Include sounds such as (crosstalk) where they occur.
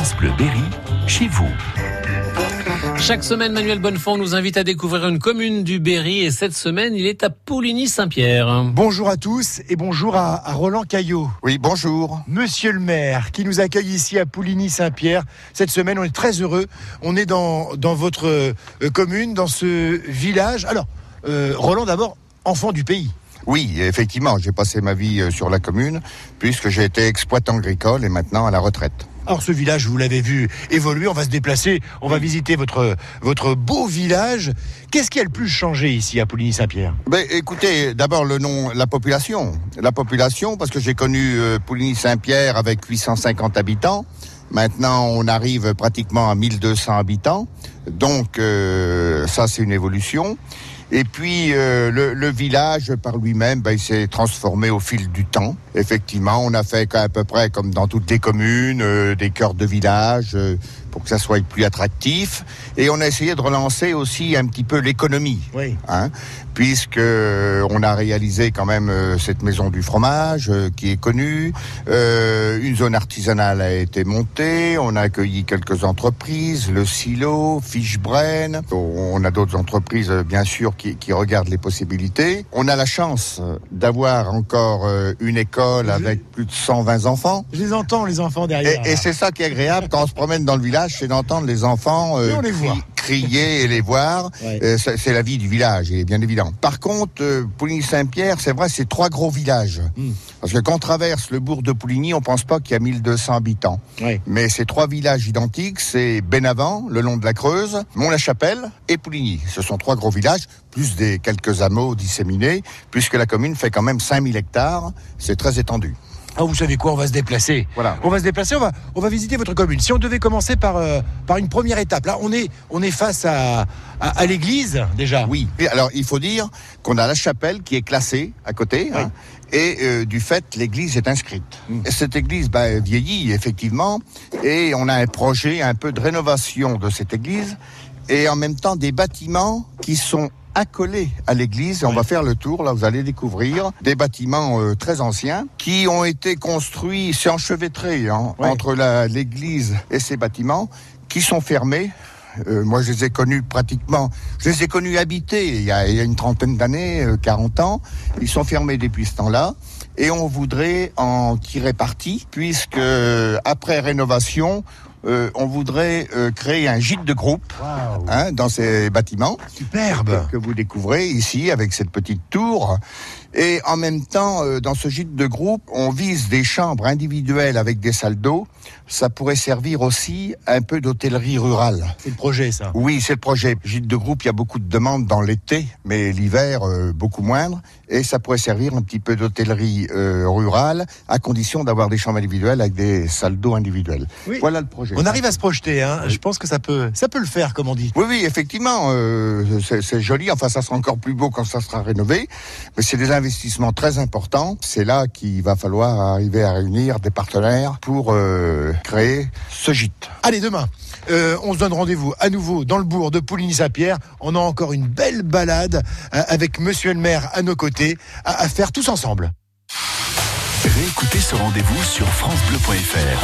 France Bleu Berry, chez vous. Chaque semaine, Manuel Bonnefond nous invite à découvrir une commune du Berry et cette semaine, il est à Pouligny-Saint-Pierre. Bonjour à tous et bonjour à, à Roland Caillot. Oui, bonjour. Monsieur le maire qui nous accueille ici à Pouligny-Saint-Pierre. Cette semaine, on est très heureux. On est dans, dans votre euh, commune, dans ce village. Alors, euh, Roland d'abord, enfant du pays. Oui, effectivement, j'ai passé ma vie euh, sur la commune puisque j'ai été exploitant agricole et maintenant à la retraite. Alors ce village, vous l'avez vu évoluer, on va se déplacer, on va visiter votre, votre beau village. Qu'est-ce qui a le plus changé ici à Pouligny-Saint-Pierre? Ben, écoutez, d'abord le nom, la population. La population, parce que j'ai connu euh, Pouligny-Saint-Pierre avec 850 habitants. Maintenant, on arrive pratiquement à 1200 habitants. Donc, euh, ça, c'est une évolution. Et puis euh, le, le, village par lui-même, ben, il s'est transformé au fil du temps. Effectivement, on a fait à peu près comme dans toutes les communes, euh, des cœurs de village euh, pour que ça soit plus attractif. Et on a essayé de relancer aussi un petit peu l'économie, oui. hein, puisque on a réalisé quand même cette maison du fromage qui est connue. une zone artisanale a été montée. On a accueilli quelques entreprises, le silo, Fishbrain. On a d'autres entreprises, bien sûr qui, qui regarde les possibilités. On a la chance d'avoir encore euh, une école Je- avec plus de 120 enfants. Je les entends, les enfants derrière. Et, et c'est ça qui est agréable quand on se promène dans le village, c'est d'entendre les enfants euh, Et on les voit. Crier et les voir. (laughs) Ouais. Euh, c'est c'est la vie du village, et bien évident. Par contre, euh, Pouligny-Saint-Pierre, c'est vrai, c'est trois gros villages. Mm. Parce que quand on traverse le bourg de Pouligny, on pense pas qu'il y a 1200 habitants. Ouais. Mais ces trois villages identiques, c'est Benavent, le long de la Creuse, Mont-la-Chapelle et Pouligny. Ce sont trois gros villages, plus des quelques hameaux disséminés, puisque la commune fait quand même 5000 hectares. C'est très étendu. Ah, vous savez quoi On va se déplacer. Voilà. On va se déplacer, on va, on va visiter votre commune. Si on devait commencer par, euh, par une première étape, là, on est, on est face à, à, à l'église, déjà. Oui. Et alors, il faut dire qu'on a la chapelle qui est classée à côté. hein, et euh, du fait, l'église est inscrite. Mm. Et Cette église bah, vieillit, effectivement. Et on a un projet un peu de rénovation de cette église. Et en même temps, des bâtiments qui sont accolés à l'église. On va faire le tour, là, vous allez découvrir des bâtiments euh, très anciens qui ont été construits, c'est enchevêtré hein, entre l'église et ces bâtiments qui sont fermés euh, moi, je les ai connus pratiquement. Je les ai connus habités il y a, il y a une trentaine d'années, euh, 40 ans. Ils sont fermés depuis ce temps-là. Et on voudrait en tirer parti, puisque après rénovation, euh, on voudrait euh, créer un gîte de groupe hein, dans ces bâtiments Superbe. que vous découvrez ici avec cette petite tour. Et en même temps, euh, dans ce gîte de groupe, on vise des chambres individuelles avec des salles d'eau. Ça pourrait servir aussi un peu d'hôtellerie rurale. C'est le projet, ça. Oui, c'est le projet. Gîte de groupe, il y a beaucoup de demandes dans l'été, mais l'hiver, beaucoup moindre. Et ça pourrait servir un petit peu d'hôtellerie rurale, à condition d'avoir des chambres individuelles avec des salles d'eau individuelles. Oui. Voilà le projet. On arrive à se projeter, hein. Je pense que ça peut, ça peut le faire, comme on dit. Oui, oui, effectivement, euh, c'est c'est joli. Enfin, ça sera encore plus beau quand ça sera rénové. Mais c'est des investissements très importants. C'est là qu'il va falloir arriver à réunir des partenaires pour euh, créer ce gîte. Allez, demain, euh, on se donne rendez-vous à nouveau dans le bourg de Pouligny-Saint-Pierre. On a encore une belle balade euh, avec monsieur le maire à nos côtés à, à faire tous ensemble. Réécoutez ce rendez-vous sur FranceBleu.fr.